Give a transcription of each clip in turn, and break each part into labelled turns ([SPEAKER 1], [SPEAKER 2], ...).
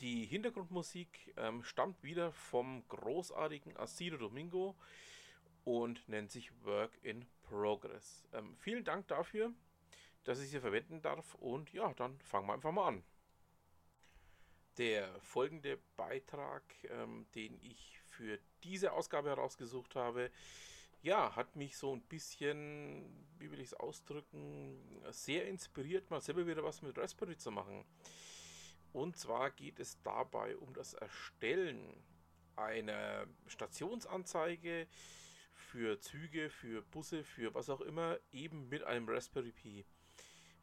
[SPEAKER 1] Die Hintergrundmusik ähm, stammt wieder vom großartigen Asido Domingo und nennt sich Work in Progress. Ähm, vielen Dank dafür, dass ich sie verwenden darf und ja, dann fangen wir einfach mal an. Der folgende Beitrag, ähm, den ich für diese Ausgabe herausgesucht habe, ja, hat mich so ein bisschen, wie will ich es ausdrücken, sehr inspiriert, mal selber wieder was mit Raspberry zu machen. Und zwar geht es dabei um das Erstellen einer Stationsanzeige für Züge, für Busse, für was auch immer, eben mit einem Raspberry Pi.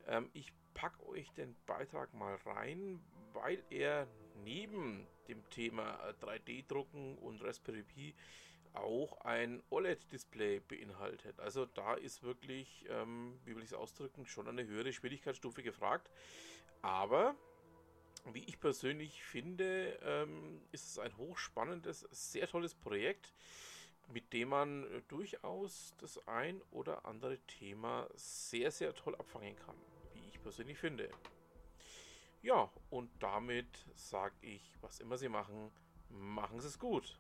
[SPEAKER 1] Ähm, ich packe euch den Beitrag mal rein, weil er neben dem Thema 3D-Drucken und Raspberry Pi auch ein OLED-Display beinhaltet. Also da ist wirklich, ähm, wie will ich es ausdrücken, schon eine höhere Schwierigkeitsstufe gefragt. Aber wie ich persönlich finde, ähm, ist es ein hochspannendes, sehr tolles Projekt, mit dem man äh, durchaus das ein oder andere Thema sehr, sehr toll abfangen kann, wie ich persönlich finde. Ja, und damit sage ich, was immer Sie machen, machen Sie es gut.